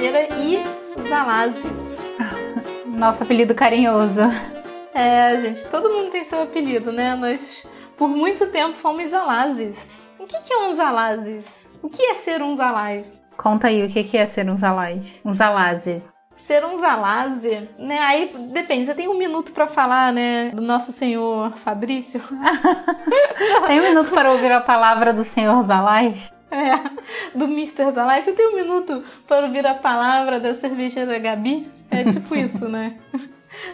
cervejeira e Zalazes. Nosso apelido carinhoso. É, gente, todo mundo tem seu apelido, né? Nós, por muito tempo, fomos Zalazes. O que, que é um Zalazes? O que é ser um Zalaz? Conta aí o que é ser um Zalaz. Um Zalazes. Ser um Zalaze, né? Aí depende, você tem um minuto para falar, né? Do nosso senhor Fabrício. tem um minuto para ouvir a palavra do senhor Zalaz? É, do Mr. Zalaz. Você tem um minuto para ouvir a palavra da cervejeira Gabi? É tipo isso, né?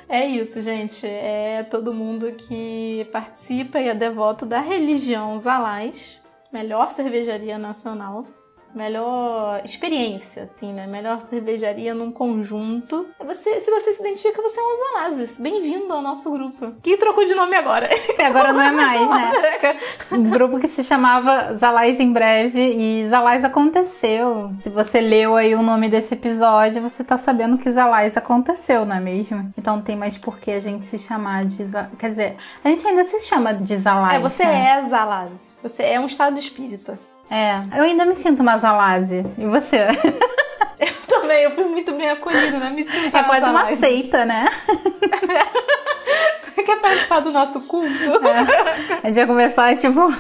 É isso, gente. É todo mundo que participa e é devoto da religião Zalaz, melhor cervejaria nacional melhor experiência, assim, né? Melhor cervejaria num conjunto. Você, se você se identifica, você é um Zalazes. Bem-vindo ao nosso grupo. Que trocou de nome agora. Agora não é mais, né? Um grupo que se chamava Zalais em Breve e Zalais aconteceu. Se você leu aí o nome desse episódio, você tá sabendo que Zalais aconteceu, não é mesmo? Então não tem mais por que a gente se chamar de... Quer dizer, a gente ainda se chama de Zalais. É, você né? é Zalaz. Você é um estado de espírito. É, eu ainda me sinto uma Zalase. E você? eu também, eu fui muito bem acolhida, né? Me sinto É quase uma seita, né? você quer participar do nosso culto? É. A gente vai começar, tipo,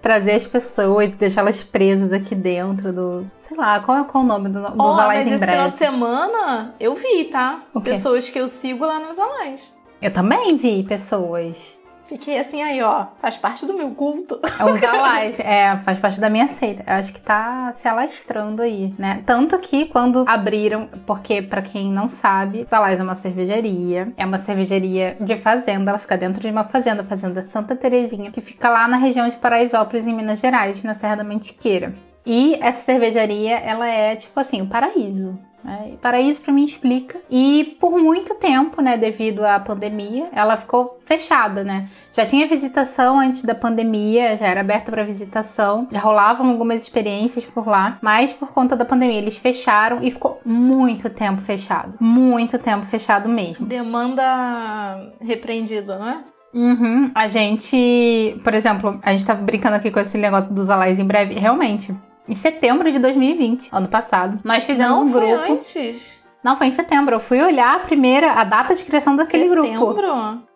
trazer as pessoas, deixá-las presas aqui dentro do. Sei lá, qual, é, qual é o nome do, dos oh, Alais mas esse final de semana eu vi, tá? Pessoas que eu sigo lá nos Alais. Eu também vi pessoas. Fiquei assim aí, ó, faz parte do meu culto. É um galais, é, faz parte da minha seita. Eu acho que tá se alastrando aí, né? Tanto que quando abriram, porque para quem não sabe, Zalais é uma cervejaria, é uma cervejaria de fazenda, ela fica dentro de uma fazenda, fazenda Santa Terezinha, que fica lá na região de Paraisópolis, em Minas Gerais, na Serra da Mantiqueira. E essa cervejaria, ela é tipo assim, o paraíso. É, paraíso para mim explica. E por muito tempo, né, devido à pandemia, ela ficou fechada, né? Já tinha visitação antes da pandemia, já era aberta para visitação, já rolavam algumas experiências por lá, mas por conta da pandemia eles fecharam e ficou muito tempo fechado, muito tempo fechado mesmo. Demanda repreendida, não é? Uhum. A gente, por exemplo, a gente tá brincando aqui com esse negócio dos alais em breve, realmente em setembro de 2020, ano passado. Nós fizemos Não, um grupo. Foi antes. Não, foi em setembro. Eu fui olhar a primeira, a data de criação daquele setembro? grupo. Setembro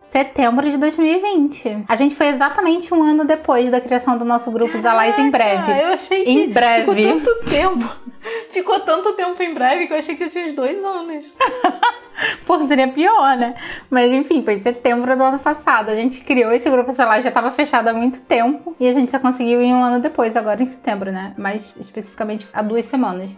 de 2020. A gente foi exatamente um ano depois da criação do nosso grupo Zalais em breve. Eu achei que em breve. ficou tanto tempo. ficou tanto tempo em breve que eu achei que já tinha uns dois anos. Pô, seria pior, né? Mas enfim, foi em setembro do ano passado. A gente criou esse grupo, lá, já estava fechado há muito tempo. E a gente só conseguiu em um ano depois, agora em setembro, né? Mais especificamente há duas semanas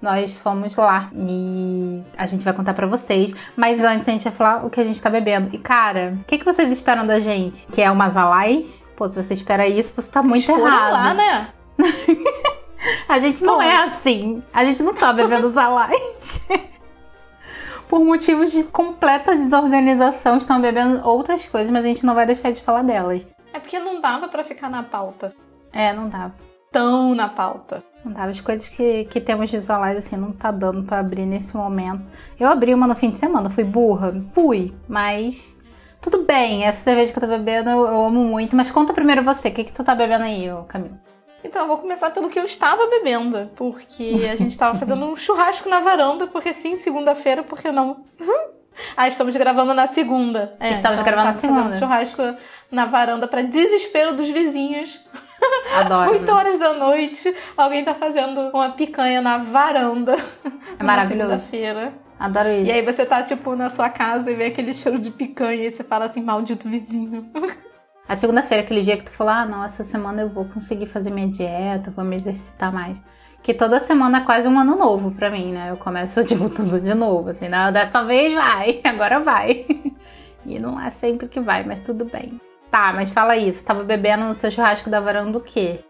nós fomos lá e a gente vai contar para vocês. Mas antes a gente vai falar o que a gente tá bebendo. E cara, o que, que vocês esperam da gente? Que é uma Zalais? Pô, se você espera isso, você tá vocês muito errado. lá, né? a gente não é assim. A gente não tá bebendo Zalais. Por motivos de completa desorganização, estão bebendo outras coisas, mas a gente não vai deixar de falar delas. É porque não dava para ficar na pauta. É, não dava. Tão na pauta. Dava. As coisas que, que temos de Zalais, assim, não tá dando para abrir nesse momento. Eu abri uma no fim de semana, fui burra. Fui, mas tudo bem, essa cerveja que eu tô bebendo eu, eu amo muito, mas conta primeiro você, o que, que tu tá bebendo aí, Camilo? Então, eu vou começar pelo que eu estava bebendo, porque a gente estava fazendo um churrasco na varanda, porque sim, segunda-feira, por que não? ah, estamos gravando na segunda. É, estamos então, gravando na segunda. Fazendo churrasco na varanda para desespero dos vizinhos. Adoro. 8 horas da noite, alguém tá fazendo uma picanha na varanda. É maravilhoso. segunda-feira. Adoro isso. E aí você tá, tipo, na sua casa e vê aquele cheiro de picanha e você fala assim, maldito vizinho. A segunda-feira, aquele dia que tu falou, ah, não, essa semana eu vou conseguir fazer minha dieta, vou me exercitar mais. Que toda semana é quase um ano novo pra mim, né? Eu começo, tipo, tudo de novo, assim, não, dessa vez vai, agora vai. E não é sempre que vai, mas tudo bem. Tá, mas fala isso, tava bebendo no seu churrasco da varanda o quê?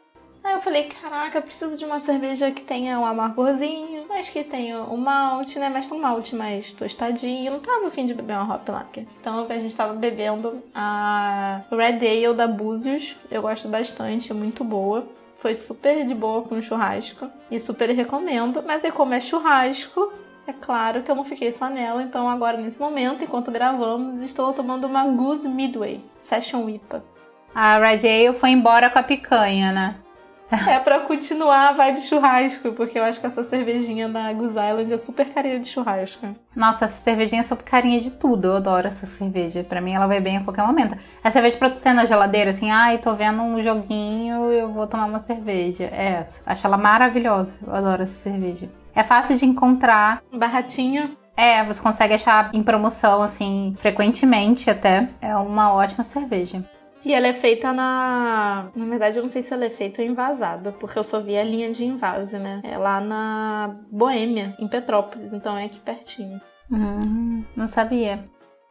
Aí eu falei, caraca, preciso de uma cerveja que tenha um amargorzinho, mas que tenha o um malte, né? Mas um malte mais tostadinho. Eu não tava afim de beber uma Hop Lager. Então a gente tava bebendo a Red Ale da Búzios. Eu gosto bastante, é muito boa. Foi super de boa com churrasco. E super recomendo. Mas aí como é churrasco, é claro que eu não fiquei só nela. Então agora, nesse momento, enquanto gravamos, estou tomando uma Goose Midway Session IPA. A Ale foi embora com a picanha, né? É pra continuar a vibe churrasco, porque eu acho que essa cervejinha da Goose Island é super carinha de churrasco. Nossa, essa cervejinha é super carinha de tudo. Eu adoro essa cerveja. Pra mim, ela vai bem a qualquer momento. É cerveja pra tu ter na geladeira, assim, ai, tô vendo um joguinho, eu vou tomar uma cerveja. É essa. Acho ela maravilhosa. Eu adoro essa cerveja. É fácil de encontrar. Baratinho. É, você consegue achar em promoção, assim, frequentemente até. É uma ótima cerveja. E ela é feita na. Na verdade, eu não sei se ela é feita envasada, porque eu só vi a linha de invase, né? É lá na Boêmia, em Petrópolis, então é aqui pertinho. Hum, não sabia.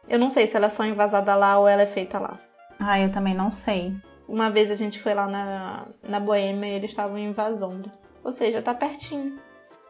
Eu não sei se ela é só envasada lá ou ela é feita lá. Ah, eu também não sei. Uma vez a gente foi lá na, na Boêmia e eles estavam invasando. Ou seja, tá pertinho.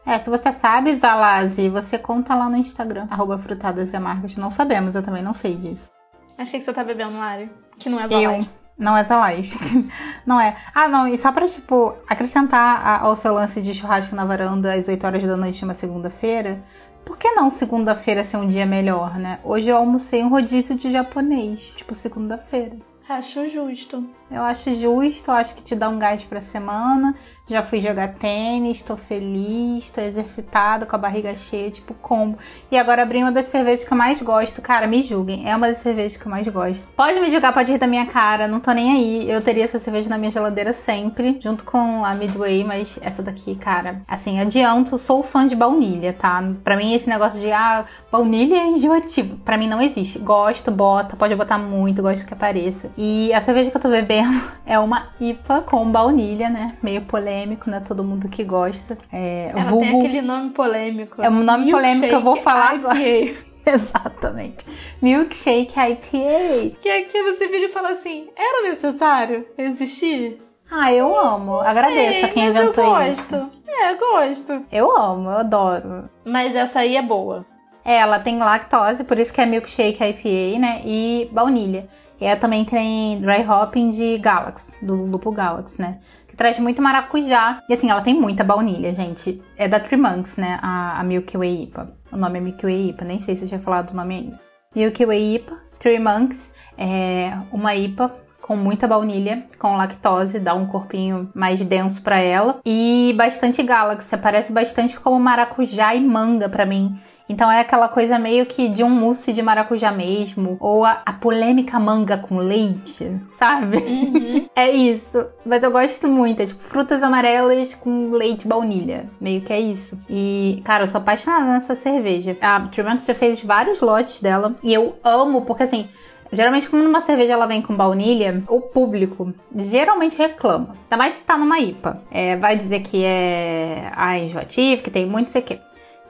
É, se você sabe, Zalazi, você conta lá no Instagram, arroba frutadas e amargas. Não sabemos, eu também não sei disso. Acho que, que você tá bebendo, Lari. Que não é Eu. Zalais. Não é Zalais. não é. Ah, não, e só pra, tipo, acrescentar a- ao seu lance de churrasco na varanda às 8 horas da noite uma segunda-feira, por que não segunda-feira ser um dia melhor, né? Hoje eu almocei um rodízio de japonês, tipo, segunda-feira. Acho justo. Eu acho justo, eu acho que te dá um gás pra semana. Já fui jogar tênis, tô feliz, tô exercitada, com a barriga cheia, tipo combo. E agora abri uma das cervejas que eu mais gosto. Cara, me julguem, é uma das cervejas que eu mais gosto. Pode me julgar, pode rir da minha cara, não tô nem aí. Eu teria essa cerveja na minha geladeira sempre, junto com a Midway, mas essa daqui, cara, assim, adianto, sou fã de baunilha, tá? Pra mim, esse negócio de, ah, baunilha é enjoativo. Pra mim não existe. Gosto, bota, pode botar muito, gosto que apareça. E a cerveja que eu tô bebendo é uma IPA com baunilha, né? Meio polêmico, não é todo mundo que gosta. É, Ela vulgo- tem aquele nome polêmico. É um nome polêmico que eu vou falar agora. IPA. Exatamente. Milkshake IPA. Que aqui você vira e fala assim: era necessário existir? Ah, eu amo. Agradeço Sei, a quem mas inventou eu isso. gosto. É, eu gosto. Eu amo, eu adoro. Mas essa aí é boa. É, ela tem lactose, por isso que é milkshake IPA, né? E baunilha. E ela também tem dry hopping de Galaxy, do Lupo Galaxy, né? Que traz muito maracujá. E assim, ela tem muita baunilha, gente. É da Three Monks, né? A, a Milky Way IPA. O nome é Milky Way IPA, nem sei se eu tinha falado o nome ainda. Milky Way IPA, Three Monks, é uma IPA com muita baunilha, com lactose, dá um corpinho mais denso pra ela. E bastante Galaxy, parece bastante como maracujá e manga pra mim. Então é aquela coisa meio que de um mousse de maracujá mesmo, ou a, a polêmica manga com leite, sabe? Uhum. É isso. Mas eu gosto muito, é tipo frutas amarelas com leite baunilha, meio que é isso. E, cara, eu sou apaixonada nessa cerveja. A Tremax já fez vários lotes dela e eu amo porque assim, Geralmente, como numa cerveja ela vem com baunilha, o público geralmente reclama. Ainda mais se tá numa IPA. É, vai dizer que é ah, enjoativo, que tem muito, sei o quê.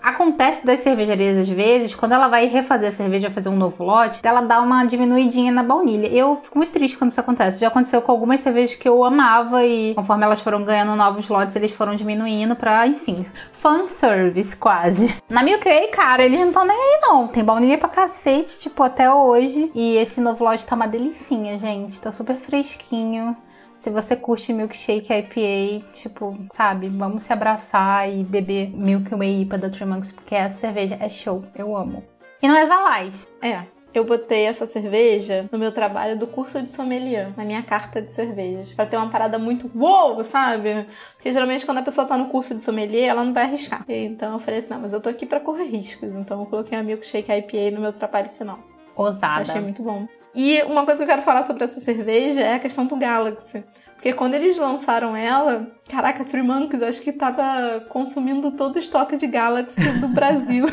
Acontece das cervejarias às vezes, quando ela vai refazer a cerveja, fazer um novo lote, ela dá uma diminuidinha na baunilha. Eu fico muito triste quando isso acontece. Já aconteceu com algumas cervejas que eu amava e conforme elas foram ganhando novos lotes, eles foram diminuindo pra, enfim, fanservice quase. Na Milk Way, cara, eles não estão nem aí não. Tem baunilha pra cacete, tipo, até hoje. E esse novo lote tá uma delicinha, gente. Tá super fresquinho. Se você curte milkshake IPA, tipo, sabe, vamos se abraçar e beber Milky Way IPA da Three Monks, porque essa cerveja é show, eu amo. E não é Zalais. É. Eu botei essa cerveja no meu trabalho do curso de sommelier, na minha carta de cervejas, Pra ter uma parada muito uou, sabe? Porque geralmente quando a pessoa tá no curso de sommelier, ela não vai arriscar. Então eu falei assim, não, mas eu tô aqui pra correr riscos, então eu coloquei a milkshake IPA no meu trabalho final. Ousada. Achei muito bom. E uma coisa que eu quero falar sobre essa cerveja é a questão do Galaxy. Porque quando eles lançaram ela, caraca, a Three Monks acho que tava consumindo todo o estoque de Galaxy do Brasil.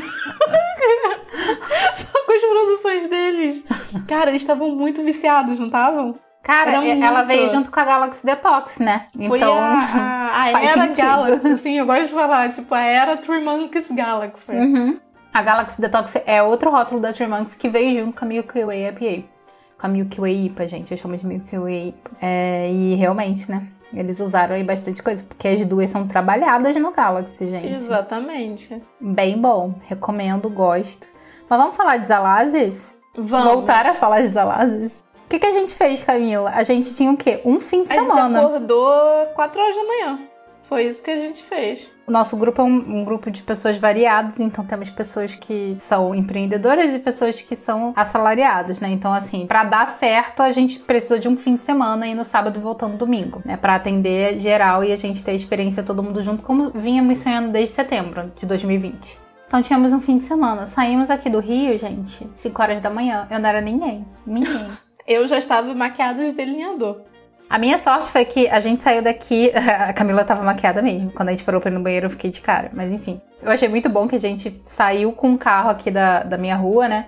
Só com as produções deles. Cara, eles estavam muito viciados, não estavam? Cara, ela veio junto com a Galaxy Detox, né? Foi Então, a, a, a era sentido. Galaxy, assim, eu gosto de falar, tipo, a era Three Monks Galaxy. Uhum. A Galaxy Detox é outro rótulo da Three Monks que veio junto com a Milky Way IPA. Com a Milky Way IPA, gente. Eu chamo de Milky Way IPA. É, e realmente, né? Eles usaram aí bastante coisa, porque as duas são trabalhadas no Galaxy, gente. Exatamente. Bem bom. Recomendo, gosto. Mas vamos falar de Zalazes? Vamos. Voltar a falar de Zalazes? O que, que a gente fez, Camila? A gente tinha o quê? Um fim de A gente semana. acordou 4 horas da manhã. Foi isso que a gente fez. O nosso grupo é um, um, grupo de pessoas variadas, então temos pessoas que são empreendedoras e pessoas que são assalariadas, né? Então, assim, para dar certo, a gente precisou de um fim de semana e no sábado voltando domingo, né? Pra atender geral e a gente ter a experiência todo mundo junto, como vínhamos sonhando desde setembro de 2020. Então tínhamos um fim de semana. Saímos aqui do Rio, gente, 5 horas da manhã. Eu não era ninguém. Ninguém. Eu já estava maquiada de delineador. A minha sorte foi que a gente saiu daqui. A Camila tava maquiada mesmo. Quando a gente parou pra ir no banheiro, eu fiquei de cara. Mas enfim. Eu achei muito bom que a gente saiu com um carro aqui da, da minha rua, né?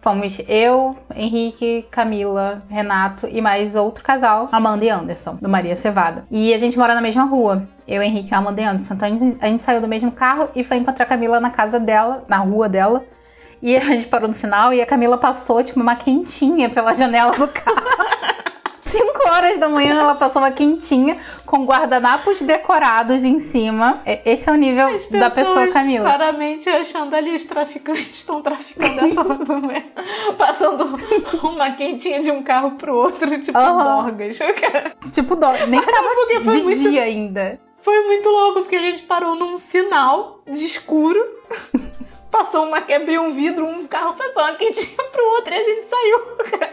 Fomos eu, Henrique, Camila, Renato e mais outro casal, Amanda e Anderson, do Maria Cevada. E a gente mora na mesma rua. Eu, Henrique, Amanda e Anderson. Então a gente, a gente saiu do mesmo carro e foi encontrar a Camila na casa dela, na rua dela. E a gente parou no sinal e a Camila passou, tipo, uma quentinha pela janela do carro. 5 horas da manhã ela passou uma quentinha com guardanapos decorados em cima. Esse é o nível da pessoa Camila. Claramente achando ali os traficantes estão traficando essa manhã. Passando uma quentinha de um carro pro outro, tipo uhum. dorgas. Tipo dorgas. Nem tava de muito... dia ainda. Foi muito louco, porque a gente parou num sinal de escuro passou uma, abriu um vidro, um carro passou uma quentinha pro outro e a gente saiu.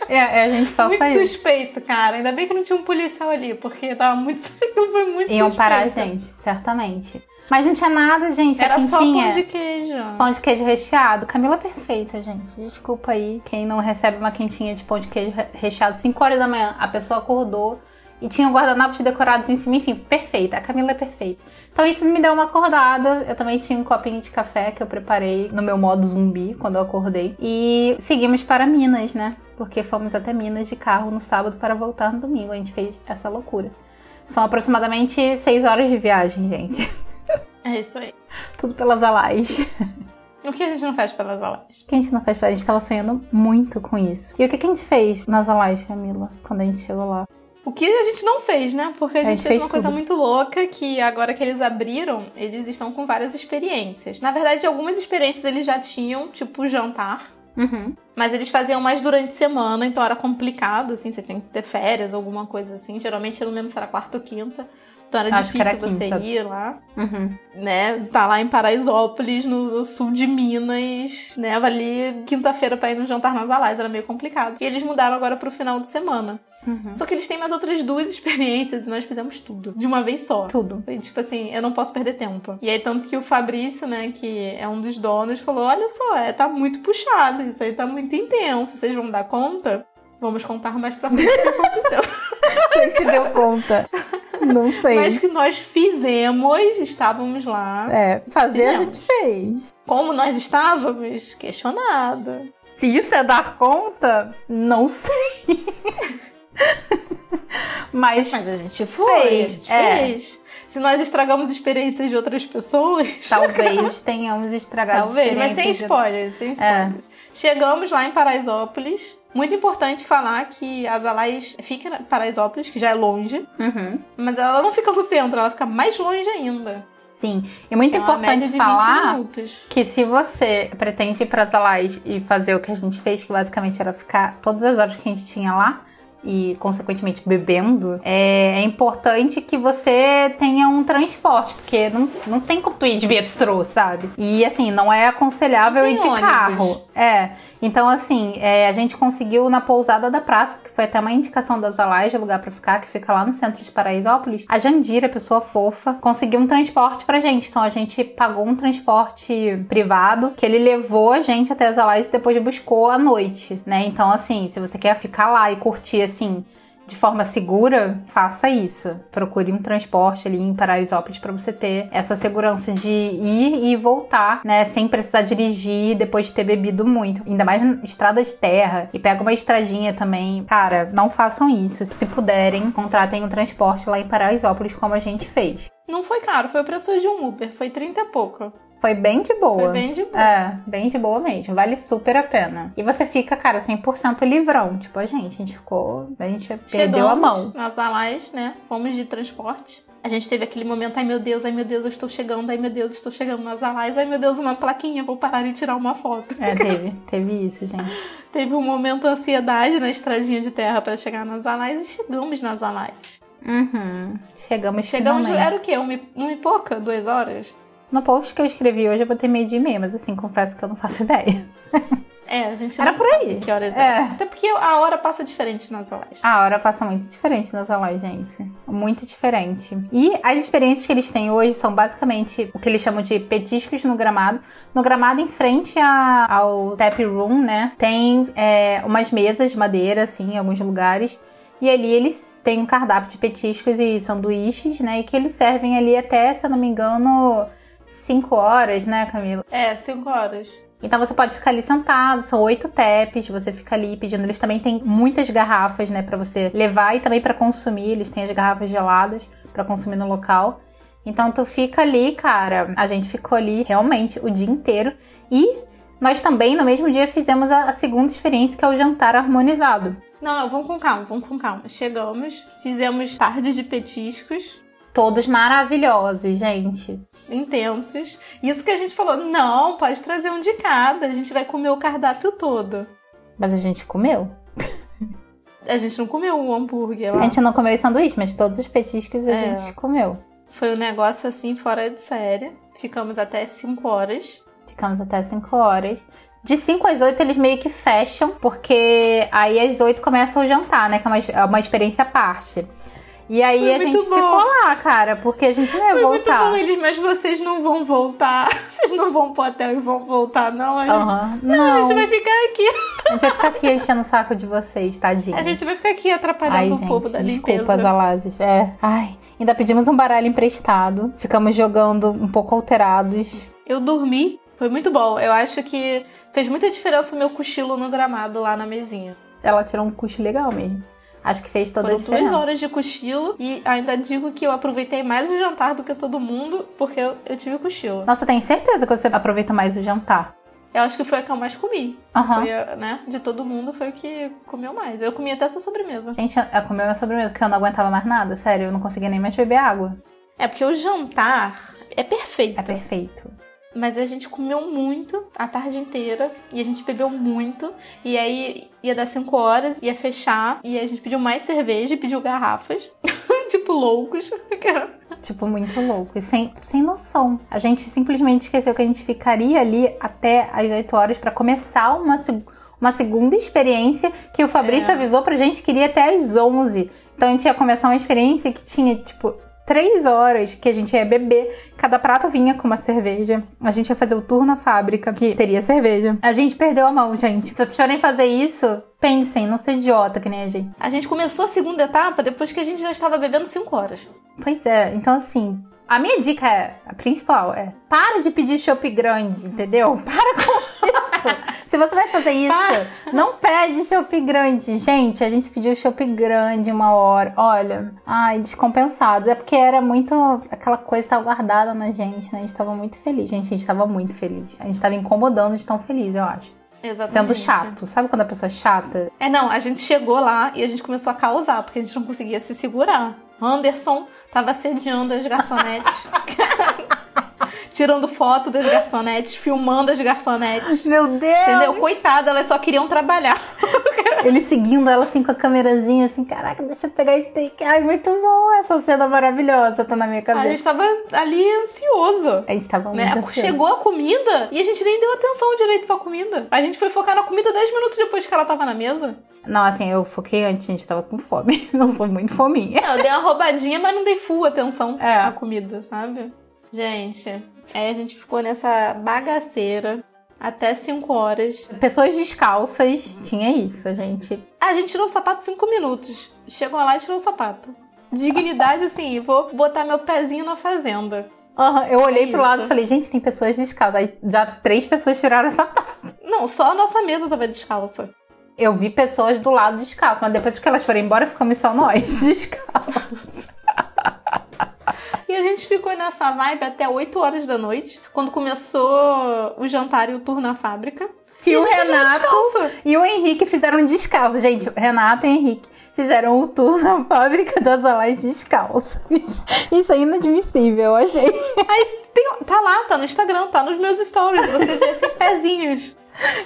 É, é, a gente só muito saiu. Muito suspeito, cara. Ainda bem que não tinha um policial ali, porque tava muito suspeito, foi muito Iam suspeito. parar a gente, certamente. Mas não tinha nada, gente. Era só pão de queijo. Pão de queijo recheado. Camila é perfeita, gente. Desculpa aí quem não recebe uma quentinha de pão de queijo recheado 5 horas da manhã. A pessoa acordou e tinha guardanapos decorados em cima. Enfim, perfeita. A Camila é perfeita. Então isso me deu uma acordada. Eu também tinha um copinho de café que eu preparei no meu modo zumbi quando eu acordei. E seguimos para Minas, né? Porque fomos até Minas de carro no sábado para voltar no domingo. A gente fez essa loucura. São aproximadamente seis horas de viagem, gente. É isso aí. Tudo pelas alais. O que a gente não faz pelas alais? O que a gente não faz pelas... A gente tava sonhando muito com isso. E o que, que a gente fez nas alais, Camila, quando a gente chegou lá? O que a gente não fez, né? Porque a, a gente, gente, fez uma tudo. coisa muito louca que agora que eles abriram, eles estão com várias experiências. Na verdade, algumas experiências eles já tinham, tipo jantar. Uhum. Mas eles faziam mais durante a semana, então era complicado, assim, você tinha que ter férias, alguma coisa assim. Geralmente eu não lembro se era quarta ou quinta. Então era Acho difícil era você ir lá. Uhum. Né? Tá lá em Paraisópolis, no sul de Minas, né? Ali quinta-feira pra ir no jantar nas Alais, era meio complicado. E eles mudaram agora pro final de semana. Uhum. Só que eles têm mais outras duas experiências e nós fizemos tudo. De uma vez só. Tudo. E, tipo assim, eu não posso perder tempo. E aí, tanto que o Fabrício, né, que é um dos donos, falou: olha só, é, tá muito puxado, isso aí tá muito intenso. Vocês vão dar conta? Vamos contar mais pra frente o que aconteceu. Quem te deu conta? Não sei. Mas que nós fizemos, estávamos lá. É, fazer fizemos. a gente fez. Como nós estávamos? Questionada. Se isso é dar conta, não sei. Mas, Mas a gente foi, fez. a gente é. fez. Se nós estragamos experiências de outras pessoas. Talvez tenhamos estragado Talvez, mas sem spoilers, sem é. spoilers. É. Chegamos lá em Paraisópolis. Muito importante falar que as Alais fica em Paraisópolis, que já é longe. Uhum. Mas ela não fica no centro, ela fica mais longe ainda. Sim, e muito então, importante falar que se você pretende ir para as Alais e fazer o que a gente fez, que basicamente era ficar todas as horas que a gente tinha lá, e, consequentemente, bebendo, é, é, importante que você tenha um transporte, porque não, não tem como tu ir de metrô, sabe? E, assim, não é aconselhável ir de ônibus. carro. É. Então, assim, é, a gente conseguiu na pousada da praça, que foi até uma indicação das Alais de lugar para ficar, que fica lá no centro de Paraisópolis. A Jandira, pessoa fofa, conseguiu um transporte pra gente. Então, a gente pagou um transporte privado, que ele levou a gente até as Alais e depois buscou à noite, né? Então, assim, se você quer ficar lá e curtir assim, de forma segura, faça isso. Procure um transporte ali em Paraisópolis para você ter essa segurança de ir e voltar, né, sem precisar dirigir depois de ter bebido muito. Ainda mais na estrada de terra e pega uma estradinha também. Cara, não façam isso. Se puderem, contratem um transporte lá em Paraisópolis como a gente fez. Não foi caro, foi o preço de um Uber, foi 30 e pouco. Foi bem de boa. Foi bem de boa. É, bem de boa mesmo. Vale super a pena. E você fica, cara, 100% livrão. Tipo, a gente, a gente ficou. A gente Chegamos perdeu a mão. Nas alais, né? Fomos de transporte. A gente teve aquele momento, ai meu Deus, ai meu Deus, eu estou chegando, ai meu Deus, estou chegando nas alais, ai meu Deus, uma plaquinha, vou parar e tirar uma foto. É, teve, teve isso, gente. teve um momento ansiedade na estradinha de terra para chegar nas alais e chegamos nas alais. Uhum. Chegamos Chegamos, finalmente. era o quê? Uma, uma e pouca? Duas horas? No post que eu escrevi hoje eu botei meio dia e meia, mas assim, confesso que eu não faço ideia. É, a gente Era por aí. que horas É. é. Até porque a hora passa diferente nas aulas. A hora passa muito diferente nas aulas, gente. Muito diferente. E as experiências que eles têm hoje são basicamente o que eles chamam de petiscos no gramado. No gramado, em frente a- ao tap room, né? Tem é, umas mesas de madeira, assim, em alguns lugares. E ali eles têm um cardápio de petiscos e sanduíches, né? E que eles servem ali até, se eu não me engano, 5 horas, né, Camila? É, cinco horas. Então você pode ficar ali sentado, são oito taps, você fica ali pedindo. Eles também têm muitas garrafas, né, Pra você levar e também pra consumir. Eles têm as garrafas geladas pra consumir no local. Então tu fica ali, cara. A gente ficou ali realmente o dia inteiro e nós também no mesmo dia fizemos a, a segunda experiência, que é o jantar harmonizado. Não, não, vamos com calma, vamos com calma. Chegamos, fizemos tarde de petiscos Todos maravilhosos, gente. intensos. Isso que a gente falou, não, pode trazer um de cada. A gente vai comer o cardápio todo. Mas a gente comeu. A gente não comeu o hambúrguer A lá. gente não comeu os sanduíches, mas todos os petiscos a É. gente comeu. Foi um negócio assim fora de série. Ficamos até 5 horas. Ficamos até 5 horas. De 5 às 8 eles meio que fecham, porque aí às 8 começa o jantar, né? Que é uma, é uma experiência à parte. E aí Foi a muito gente bom. ficou lá, cara, porque a gente não ia Foi muito voltar. bom eles, mas vocês não vão voltar. Vocês não vão pro hotel e vão voltar, não. A gente, não, Não, a gente vai ficar aqui. a gente vai ficar aqui enchendo o saco de vocês, tadinho. A gente vai ficar aqui atrapalhando Ai, o gente, povo da desculpa, limpeza. Zalazes. É. Ai, ainda pedimos um baralho emprestado. Ficamos jogando um pouco alterados. Eu dormi, foi muito bom. Eu acho que fez muita diferença o meu cochilo no gramado lá na mesinha. Ela tirou um custo legal mesmo. Acho que fez toda Foram a diferença. duas horas de cochilo e ainda digo que eu aproveitei mais o jantar do que todo mundo, porque eu, eu tive cochilo. Nossa, tenho certeza que você aproveita mais o jantar. Eu acho que foi a que eu mais comi. Aham. Foi, a, né? De todo mundo foi o que comeu mais. Eu comi até a sua sobremesa. Gente, eu comi minha sobremesa porque eu não aguentava mais nada, sério, eu não conseguia nem mais beber água. É porque o jantar é perfeito. É perfeito. Mas a gente comeu muito a tarde inteira e a gente bebeu muito. E aí ia dar 5 horas, ia fechar. E a gente pediu mais cerveja e pediu garrafas. tipo, loucos. Tipo, muito louco. E sem, sem noção. A gente simplesmente esqueceu que a gente ficaria ali até as 8 horas pra começar uma, seg- uma segunda experiência que o Fabrício É. avisou pra gente que iria até às 11. Então a gente ia começar uma experiência que tinha, tipo, três horas que a gente ia beber. Cada prato vinha com uma cerveja. A gente ia fazer o tour na fábrica, que teria cerveja. A gente perdeu a mão, gente. Se vocês forem fazer isso, pensem, não ser idiota que nem a gente. A gente começou a segunda etapa depois que a gente já estava bebendo 5 horas. Pois é, então assim, a minha dica é, a principal é, para de pedir chopp grande, entendeu? Para com. Se você vai fazer isso, não pede chopp grande. Gente, a gente pediu chopp grande uma hora. Olha, ai, descompensados. É porque era muito aquela coisa que tava guardada na gente, né? A gente tava muito feliz. Gente, a gente tava muito feliz. A gente tava incomodando de tão feliz, eu acho. Exatamente. Sendo chato. Sabe quando a pessoa é chata? É, não, a gente chegou lá e a gente começou a causar, porque a gente não conseguia se segurar. Anderson tava assediando as garçonetes. Tirando foto das garçonetes, filmando as garçonetes. Meu Deus! Entendeu? Coitada, elas só queriam trabalhar. Ele seguindo ela assim com a câmerazinha, assim, caraca, deixa eu pegar esse take. Ai, muito bom essa cena maravilhosa, tá na minha A cabeça. gente tava ali ansioso. A gente tava Né? muito ansioso. Chegou a comida e a gente nem deu atenção direito pra comida. A gente foi focar na comida 10 minutos depois que ela tava na mesa. Não, assim, eu foquei antes, gente, tava com fome. Eu sou muito fominha. Eu dei uma roubadinha, mas não dei full atenção É. à comida, sabe? Gente, aí a gente ficou nessa bagaceira até 5 horas. Pessoas descalças, tinha isso, gente. A gente tirou o sapato 5 minutos. Chegou lá e tirou o sapato. Dignidade, assim, vou botar meu pezinho na fazenda. Aham, eu olhei É pro lado e falei, gente, tem pessoas descalças. Aí já três pessoas tiraram essa sapato. Não, só a nossa mesa tava descalça. Eu vi pessoas do lado descalças, mas depois que elas foram embora, ficamos só nós descalços. E a gente ficou nessa vibe até 8 horas da noite, quando começou o jantar e o tour na fábrica. E, a o Renato e o Henrique fizeram descalço. Gente, o Renato e o Henrique fizeram o tour na fábrica das Alais descalços. Isso é inadmissível, eu achei. Aí tem- tá lá, tá no Instagram, tá nos meus stories. Você vê assim, pezinhos.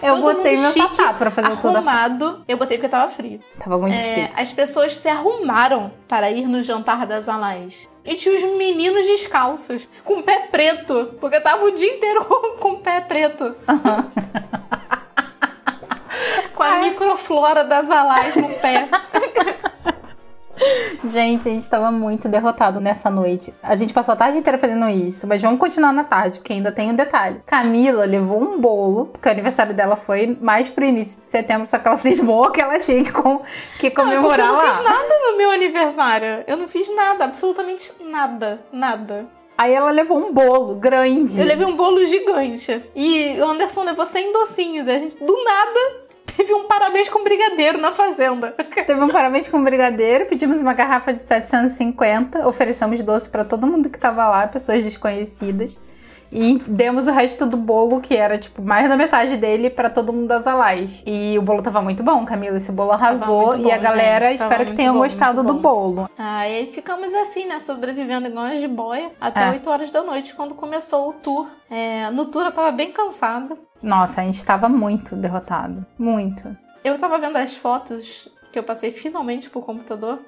Eu Todo botei meu chique, sapato pra fazer tudo. arrumado. Eu botei porque tava frio. Tava muito É, frio. as pessoas se arrumaram para ir no jantar das Alais. E tinha os meninos descalços, com pé preto, porque tava o dia inteiro com, com pé preto. com a microflora das Alais no pé. Gente, a gente tava muito derrotado nessa noite. A gente passou a tarde inteira fazendo isso, mas vamos continuar na tarde, porque ainda tem um detalhe. Camila levou um bolo, porque o aniversário dela foi mais pro início de setembro, só que ela cismou que ela tinha que, com- que Não, é porque comemorar eu não lá. fiz nada no meu aniversário. Eu não fiz nada, absolutamente nada. Nada. Aí ela levou um bolo grande. Eu levei um bolo gigante. E o Anderson levou 100 docinhos. E a gente, do nada, teve um parabéns com brigadeiro na fazenda. Teve um parabéns com brigadeiro, pedimos uma garrafa de 750, oferecemos doce pra todo mundo que tava lá, pessoas desconhecidas. E demos o resto do bolo, que era tipo mais da metade dele, pra todo mundo das Alais. E o bolo tava muito bom, Camila. Esse bolo arrasou. bom, e a galera, gente, espero que tenham bom, gostado do bolo. Aí ficamos assim, né? Sobrevivendo igual as de boia até É. 8 horas da noite, quando começou o tour. É, no tour eu tava bem cansada. Nossa, a gente tava muito derrotado. Muito. Eu tava vendo as fotos que eu passei finalmente pro computador.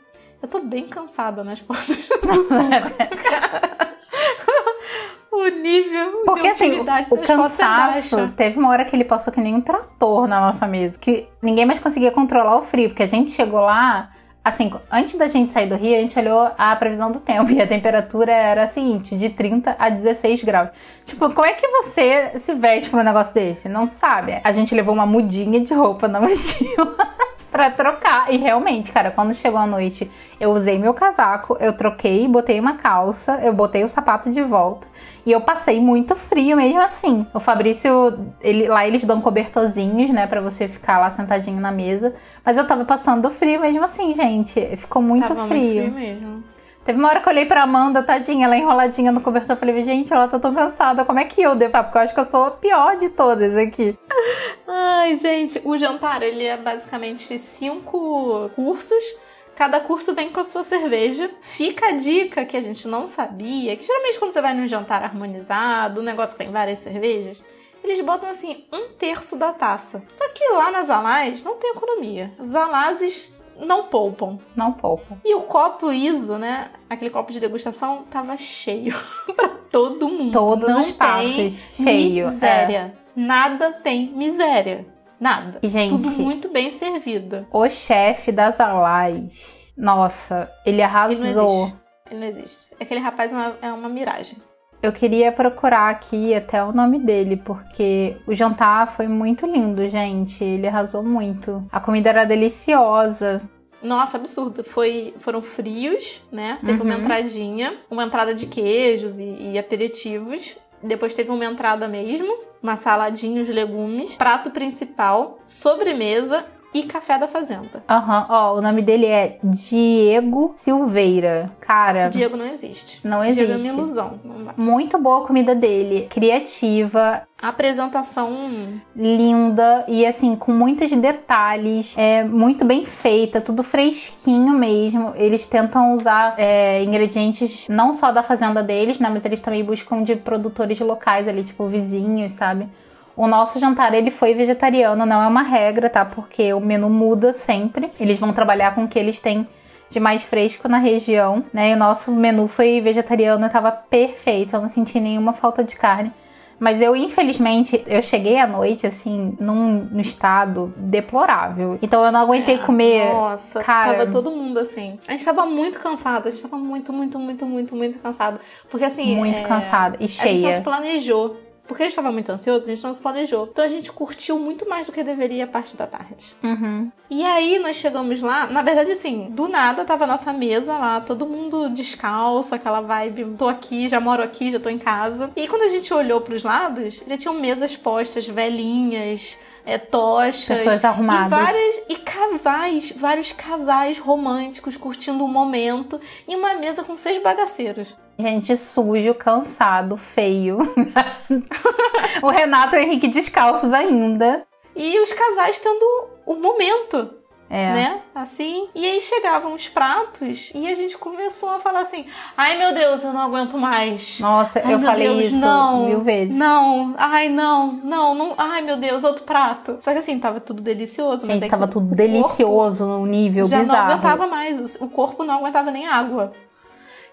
Eu tô bem cansada nas fotos. o nível Porque de assim, utilidade o das fotos é cansaço, baixa. teve uma hora que ele passou que nem um trator na nossa mesa. Que ninguém mais conseguia controlar o frio, porque a gente chegou lá. Assim, antes da gente sair do Rio, a gente olhou a previsão do tempo e a temperatura era a seguinte, de 30 a 16 graus. Tipo, como é que você se veste pra um negócio desse? Não sabe. A gente levou uma mudinha de roupa na mochila pra trocar. E realmente, cara, quando chegou a noite, eu usei meu casaco, eu troquei, botei uma calça, eu botei o sapato de volta. E eu passei muito frio mesmo assim. O Fabrício, ele, lá eles dão cobertorzinhos, né, Pra você ficar lá sentadinho na mesa. Mas eu tava passando frio mesmo assim, gente. Ficou muito Tava frio. muito frio mesmo. Teve uma hora que eu olhei pra Amanda, tadinha, ela enroladinha no cobertor. Eu falei, gente, ela tá tão cansada. Como é que eu devo? Ah, Porque eu acho que eu sou a pior de todas aqui. Ai, gente, o jantar ele é basicamente cinco cursos. Cada curso vem com a sua cerveja. Fica a dica que a gente não sabia, que geralmente quando você vai num jantar harmonizado, um negócio que tem várias cervejas, eles botam assim um terço da taça. Só que lá nas Alais não tem economia. Os Alazes não poupam. Não poupa. E o copo ISO, né? Aquele copo de degustação tava cheio pra todo mundo. Todos não os passos cheio, é. Miséria. Nada tem miséria. Nada. Gente, Tudo muito bem servido. O chefe das Alais, nossa, ele Ele não arrasou. existe. Ele não existe. Aquele rapaz é uma, é uma miragem. Eu queria procurar aqui até o nome dele, porque o jantar foi muito lindo, gente. Ele arrasou muito. A comida era deliciosa. Nossa, absurdo. Foi, foram frios, né? Teve Uhum. uma entradinha, uma entrada de queijos e, e aperitivos. Depois teve uma entrada mesmo, uma saladinha, os legumes, prato principal, sobremesa e café da fazenda. Aham, ó, o nome dele é Diego Silveira. Cara, Diego não existe. não O Diego é existe. uma ilusão. Muito boa a comida dele, criativa, A apresentação linda e assim, com muitos detalhes, é muito bem feita, tudo fresquinho mesmo. Eles tentam usar é, ingredientes não só da fazenda deles, né? Mas eles também buscam de produtores locais ali, tipo vizinhos, sabe? O nosso jantar ele foi vegetariano, não é uma regra, tá? Porque o menu muda sempre. Eles vão trabalhar com o que eles têm de mais fresco na região, né? E o nosso menu foi vegetariano e tava perfeito, eu não senti nenhuma falta de carne. Mas eu, infelizmente, eu cheguei à noite, assim, num, num estado deplorável. Então eu não aguentei comer. Nossa, cara. tava todo mundo assim. A gente tava muito cansado, a gente tava muito, muito, muito, muito, muito cansado. Porque assim. muito é, cansada e A gente não se cheia. planejou. Porque a gente tava muito ansioso, a gente não se planejou. Então a gente curtiu muito mais do que deveria a parte da tarde. Uhum. E aí nós chegamos lá, na verdade assim, do nada tava a nossa mesa lá, todo mundo descalço, aquela vibe, tô aqui, já moro aqui, já tô em casa. E quando a gente olhou pros lados, já tinham mesas postas, velhinhas, é, tochas. Pessoas arrumadas. E várias. E casais, vários casais românticos curtindo o momento. E uma mesa com seis bagaceiros. Gente sujo, cansado, feio. o Renato e o Henrique descalços ainda. E os casais tendo o momento. É. né? Assim. E aí chegavam os pratos e a gente começou a falar assim: ai meu Deus, eu não aguento mais. Nossa, Ai, eu falei Deus, isso não, mil vezes. Não, ai não, não, não, ai meu Deus, outro prato. Só que assim, tava tudo delicioso, mas Gente, é tava tudo delicioso no nível já bizarro. não aguentava mais, o corpo não aguentava nem água.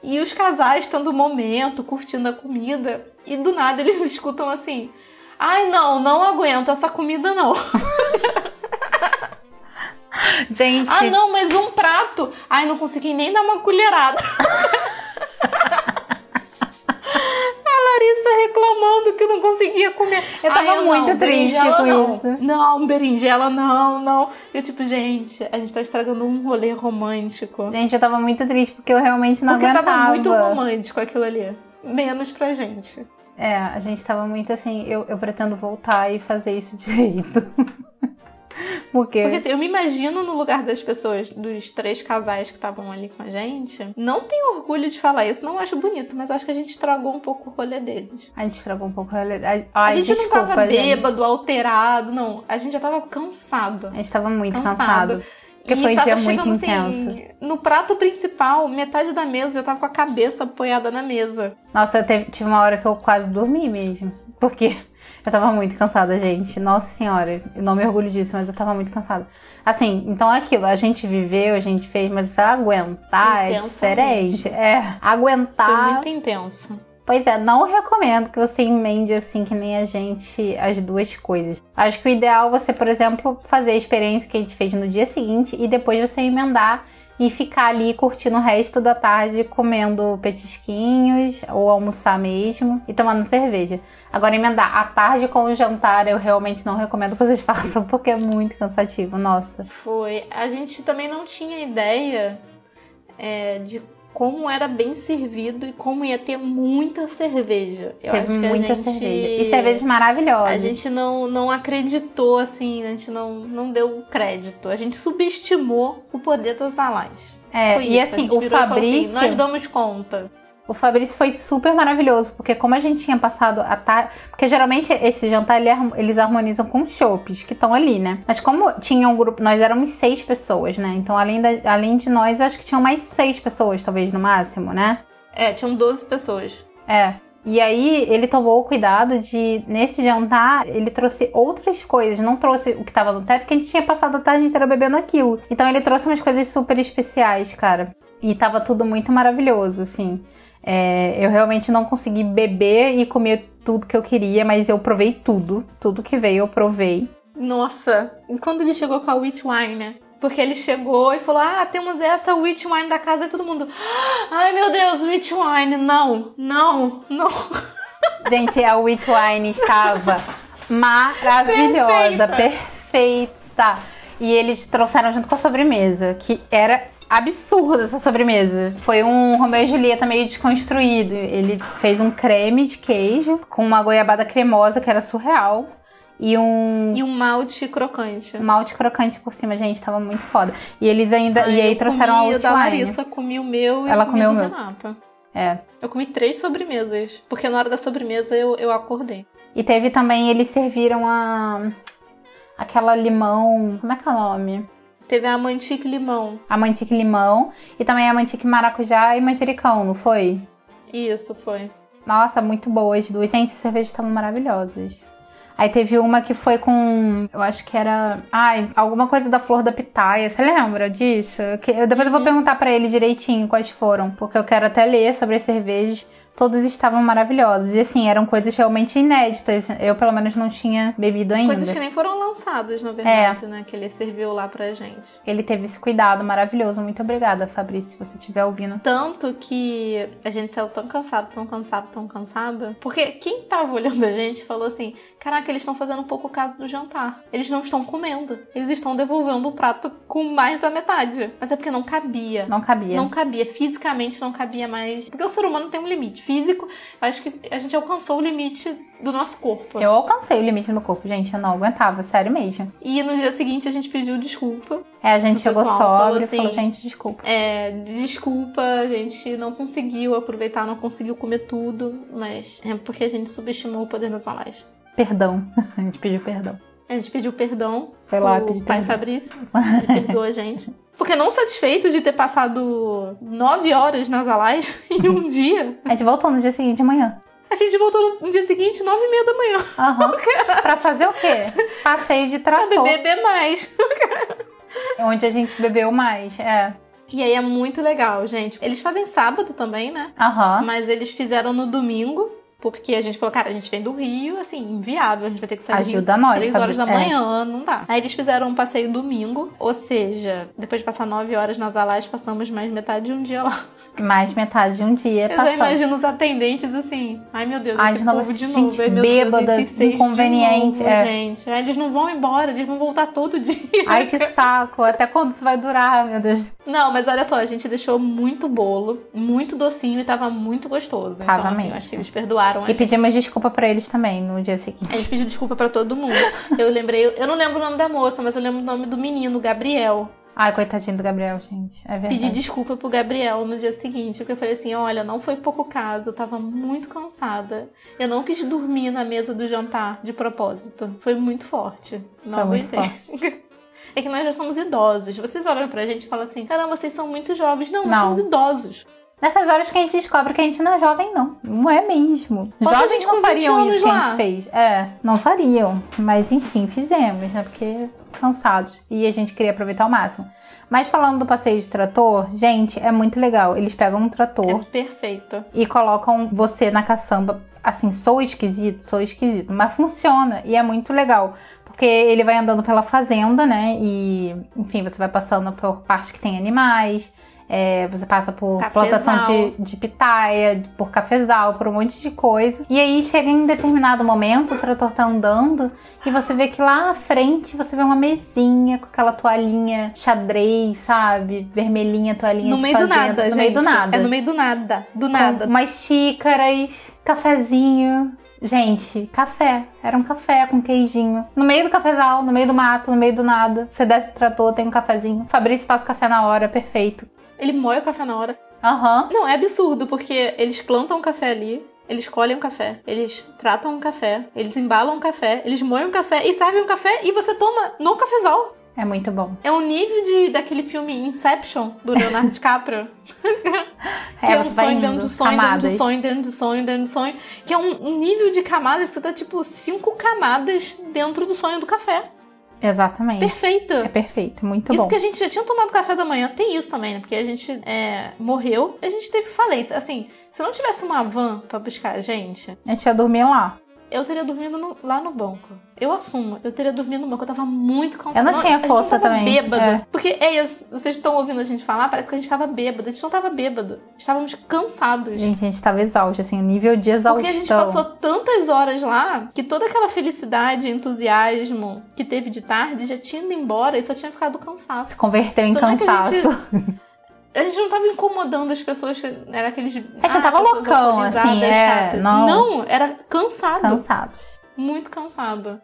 E os casais tendo o momento, curtindo a comida, e do nada eles escutam assim: ai não, não aguento essa comida não. Gente, Ah, não, mas um prato. Ai, não consegui nem dar uma colherada. A Larissa reclamando que não conseguia comer. Eu tava Ai, muito não, triste com não. isso. Não, berinjela não, não. Eu tipo, gente, a gente tá estragando um rolê romântico. gente, eu tava muito triste porque eu realmente não Porque aguentava. tava muito romântico aquilo ali. Menos pra gente. É, a gente tava muito assim, eu, eu pretendo voltar e fazer isso direito. Porque, Porque assim, eu me imagino no lugar das pessoas, dos três casais que estavam ali com a gente. Não tenho orgulho de falar isso, não acho bonito, mas acho que a gente estragou um pouco o rolê deles. a gente estragou um pouco a realidade. A Ai, gente desculpa, não tava gente. bêbado, alterado, não. A gente já tava cansado. A gente tava muito Cansado. cansado. Porque foi um dia muito chegando, intenso. Assim, no prato principal, metade da mesa já tava com a cabeça apoiada na mesa. Nossa, eu teve, tive uma hora que eu quase dormi mesmo. Porque eu tava muito cansada, gente. Nossa senhora, eu não me orgulho disso, mas eu tava muito cansada. Assim, então é aquilo, a gente viveu, a gente fez, mas aguentar é Intensamente. diferente. É, aguentar. Foi muito intenso. Pois é, não recomendo que você emende assim que nem a gente as duas coisas. Acho que o ideal é você, por exemplo, fazer a experiência que a gente fez no dia seguinte e depois você emendar e ficar ali curtindo o resto da tarde comendo petisquinhos ou almoçar mesmo e tomando cerveja. Agora emendar a tarde com o jantar eu realmente não recomendo que vocês façam porque é muito cansativo, nossa. Foi. A gente também não tinha ideia é, de como era bem servido e como ia ter muita cerveja. Eu Teve acho que muita gente... cerveja. E cervejas maravilhosas. A gente não, não acreditou, assim, a gente não, não deu crédito. A gente subestimou o poder das alais. É, Foi e isso. assim, o Fabrício. Assim, Nós damos conta. O Fabrício foi super maravilhoso, porque como a gente tinha passado a tarde. Porque geralmente esse jantar eles harmonizam com chopes que estão ali, né? Mas como tinha um grupo. Nós éramos seis pessoas, né? Então, além, da, além de nós, acho que tinham mais seis pessoas, talvez no máximo, né? É, tinham 12 pessoas. É. E aí ele tomou o cuidado de, nesse jantar, ele trouxe outras coisas. Não trouxe o que tava no teto, porque a gente tinha passado a tarde inteira bebendo aquilo. Então ele trouxe umas coisas super especiais, cara. E tava tudo muito maravilhoso, assim. É, eu realmente não consegui beber e comer tudo que eu queria, mas eu provei tudo. Tudo que veio eu provei. Nossa, e quando ele chegou com a witch wine, né? Porque ele chegou e falou: Ah, temos essa witch wine da casa e todo mundo. Ai meu Deus, witch wine, não, não, não. Gente, a Witch Wine estava maravilhosa, perfeita. E eles trouxeram junto com a sobremesa, que era absurda essa sobremesa. Foi um Romeu e Julieta meio desconstruído. Ele fez um creme de queijo com uma goiabada cremosa que era surreal. E um E um malte crocante. malte crocante por cima, gente, tava muito foda. E eles ainda. Ai, e aí eu trouxeram a comi o Witch da Wine. Larissa, comi o meu e Ela eu comeu o meu. Renato. É. Eu comi três sobremesas, porque na hora da sobremesa eu, eu acordei. E teve também, eles serviram a. Aquela limão. Como é que é o nome? Teve a mantique limão. A mantique limão. E também a mantique maracujá e manjericão, não foi? Isso, foi. Nossa, muito boas as duas. Gente, as cervejas estavam maravilhosas. Aí teve uma que foi com. Eu acho que era. Ai, alguma coisa da flor da pitaia. Você lembra disso? Que, eu- depois eu vou perguntar pra ele direitinho quais foram. Porque eu quero até ler sobre as cervejas. Todas estavam maravilhosas. E assim, eram coisas realmente inéditas. Eu, pelo menos, não tinha bebido ainda. Coisas que nem foram lançadas, na verdade, né? Que ele serviu lá pra gente. Ele teve esse cuidado maravilhoso. Muito obrigada, Fabrício, se você estiver ouvindo. Tanto que a gente saiu tão cansado, tão cansado, tão cansado. Porque quem tava olhando a gente falou assim: Caraca, eles estão fazendo pouco caso do jantar. Eles não estão comendo. Eles estão devolvendo o prato com mais da metade. Mas é porque não cabia. Não cabia. Não cabia, fisicamente não cabia mais. Porque o ser humano tem um limite físico. Acho que a gente alcançou o limite do nosso corpo. Eu alcancei o limite do meu corpo, gente. Eu não aguentava, sério mesmo. E no dia seguinte a gente pediu desculpa. É, a gente chegou pessoal falou sóbrio e assim- falou, gente, desculpa. É, desculpa, a gente não conseguiu aproveitar, não conseguiu comer tudo, mas é porque a gente subestimou o poder das alais. Perdão. a gente pediu perdão. A gente pediu perdão. Foi lá pro pedir pai perdão. Fabrício. Ele perdoou a gente. Porque não satisfeito de ter passado nove horas nas alais em um dia, A gente voltou no dia seguinte de manhã. a gente voltou no dia seguinte, nove e meia da manhã. Aham. pra fazer o quê? Passeio de Pra trator. beber mais. Onde a gente bebeu mais. É. E aí é muito legal, gente. Eles fazem sábado também, né? Aham. Mas eles fizeram no domingo. Porque a gente falou, cara, a gente vem do Rio, assim, inviável. A gente vai ter que sair Ajuda Rio nós, três Fabi. horas da É. manhã, não dá. Aí eles fizeram um passeio domingo. Ou seja, depois de passar nove horas nas alais, passamos mais metade de um dia lá. Mais metade de um dia Eu já passando. imagino os atendentes assim. Ai, meu Deus, Ai, esse de novo, povo de gente novo. Ai, meu bêbada, Deus, inconveniente, De novo, é. gente. Aí eles não vão embora, eles vão voltar todo dia. Ai, que saco. Até quando isso vai durar, meu Deus? Não, mas olha só, a gente deixou muito bolo, muito docinho e tava muito gostoso. Tava então, assim, mesmo. eu acho que eles perdoaram a E gente. pedimos desculpa pra eles também no dia seguinte. A gente pediu desculpa pra todo mundo. Eu lembrei, eu não lembro o nome da moça, mas eu lembro o nome do menino, Gabriel. Ai, coitadinho do Gabriel, gente. É verdade. Pedi desculpa pro Gabriel no dia seguinte, porque eu falei assim: olha, não foi pouco caso, eu tava muito cansada. Eu não quis dormir na mesa do jantar de propósito. Foi muito forte. Não Foi muito aguentei. É que nós já somos idosos. Vocês olham pra gente e falam assim: caramba, vocês são muito jovens. Não, nós Não. somos idosos. Nessas horas que a gente descobre que a gente não é jovem, não. Não é mesmo. A Jovens não com 20 fariam isso que a gente fez. É, não fariam. Mas enfim, fizemos, né? Porque cansados. E a gente queria aproveitar ao máximo. Mas falando do passeio de trator, gente, é muito legal. Eles pegam um trator É perfeito. e colocam você na caçamba. Assim, sou esquisito, sou esquisito. Mas funciona e é muito legal. Porque ele vai andando pela fazenda, né? E, enfim, você vai passando por parte que tem animais. É, você passa por Cafezal. plantação de, de pitaia, por cafezal, por um monte de coisa. E aí chega em determinado momento, o trator tá andando e você vê que lá à frente você vê uma mesinha com aquela toalhinha xadrez, sabe? Vermelhinha, toalhinha No de meio do nada, no gente. meio do nada É no meio do nada. Do com nada. umas xícaras, cafezinho. Gente, café. Era um café com queijinho. No meio do cafezal, no meio do mato, no meio do nada. Você desce o trator, tem um cafezinho. Fabrício faz o café na hora, perfeito. Ele moe o café na hora. Aham. Não, é absurdo, porque eles plantam um café ali, eles colhem um café, eles tratam um café, eles embalam um café, eles moem um café e servem um café e você toma no cafezal. É muito bom. É um nível de daquele filme Inception, do Leonardo DiCaprio. que é, um você vai sonho dentro indo, do sonho, dentro do sonho, dentro do sonho, dentro do sonho. Que é um, um nível de camadas que você tá, tipo, cinco camadas dentro do sonho do café. Exatamente. Perfeito. É perfeito, muito Isso bom. que a gente já tinha tomado café da manhã, tem isso também, né? Porque a gente é, morreu, a gente teve falência. Assim, se não tivesse uma van pra buscar a gente, A gente ia dormir lá. Eu teria dormido no- lá no banco. Eu assumo, eu teria dormido no banco, eu tava muito cansada. Eu não tinha gente força tava também, bêbado. é. Porque, é isso, vocês estão ouvindo a gente falar, parece que a gente tava bêbado. A gente não tava bêbado. Estávamos cansados. Gente, a gente tava exausto, assim, o nível de exaustão. Porque a gente passou tantas horas lá que toda aquela felicidade, entusiasmo que teve de tarde já tinha ido embora e só tinha ficado cansaço. Se converteu em Então não é que a gente não tava incomodando as pessoas que era aqueles. A gente não tava loucão, assim, é, não. era cansado. Cansados. Muito cansado.